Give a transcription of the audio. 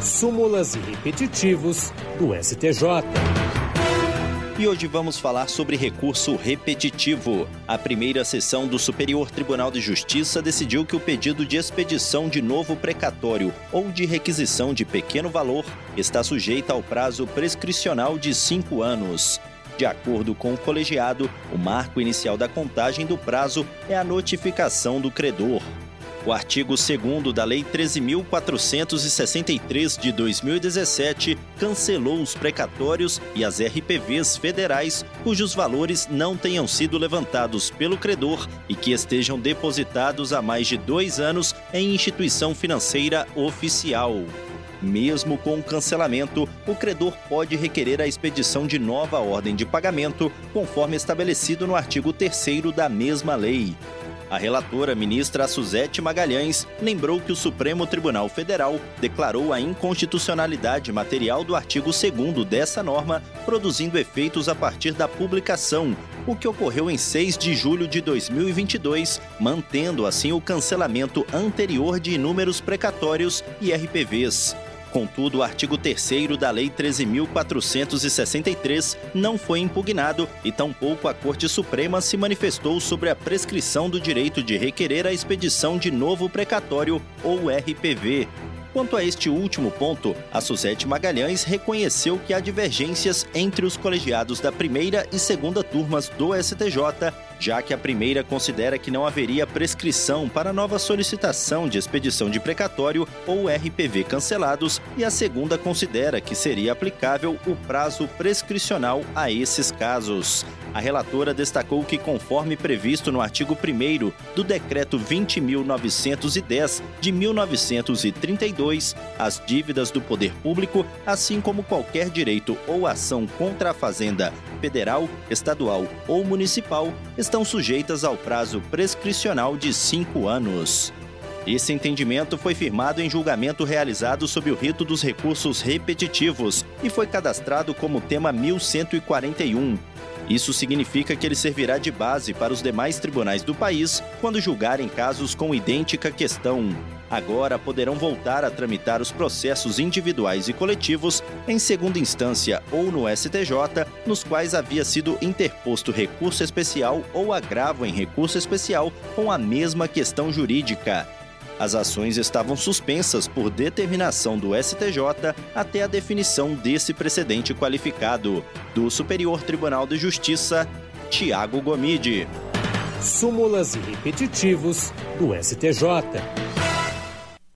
súmulas e repetitivos do STJ. E hoje vamos falar sobre recurso repetitivo. A primeira sessão do Superior Tribunal de Justiça decidiu que o pedido de expedição de novo precatório ou de requisição de pequeno valor está sujeito ao prazo prescricional de cinco anos. De acordo com o colegiado, o marco inicial da contagem do prazo é a notificação do credor. O artigo 2 da Lei 13.463 de 2017 cancelou os precatórios e as RPVs federais cujos valores não tenham sido levantados pelo credor e que estejam depositados há mais de dois anos em instituição financeira oficial. Mesmo com o cancelamento, o credor pode requerer a expedição de nova ordem de pagamento, conforme estabelecido no artigo 3 da mesma lei. A relatora, ministra Suzete Magalhães, lembrou que o Supremo Tribunal Federal declarou a inconstitucionalidade material do artigo 2 dessa norma, produzindo efeitos a partir da publicação, o que ocorreu em 6 de julho de 2022, mantendo assim o cancelamento anterior de inúmeros precatórios e RPVs. Contudo, o artigo 3 da Lei 13.463 não foi impugnado e tampouco a Corte Suprema se manifestou sobre a prescrição do direito de requerer a expedição de novo precatório ou RPV. Quanto a este último ponto, a Suzete Magalhães reconheceu que há divergências entre os colegiados da primeira e segunda turmas do STJ já que a primeira considera que não haveria prescrição para nova solicitação de expedição de precatório ou RPV cancelados, e a segunda considera que seria aplicável o prazo prescricional a esses casos. A relatora destacou que, conforme previsto no artigo 1 do Decreto 20.910 de 1932, as dívidas do poder público, assim como qualquer direito ou ação contra a Fazenda federal, estadual ou municipal, estão sujeitas ao prazo prescricional de cinco anos. Esse entendimento foi firmado em julgamento realizado sob o rito dos recursos repetitivos e foi cadastrado como tema 1141. Isso significa que ele servirá de base para os demais tribunais do país quando julgarem casos com idêntica questão agora poderão voltar a tramitar os processos individuais e coletivos em segunda instância ou no STJ, nos quais havia sido interposto recurso especial ou agravo em recurso especial com a mesma questão jurídica. As ações estavam suspensas por determinação do STJ até a definição desse precedente qualificado. Do Superior Tribunal de Justiça, Tiago Gomide. Súmulas e repetitivos do STJ.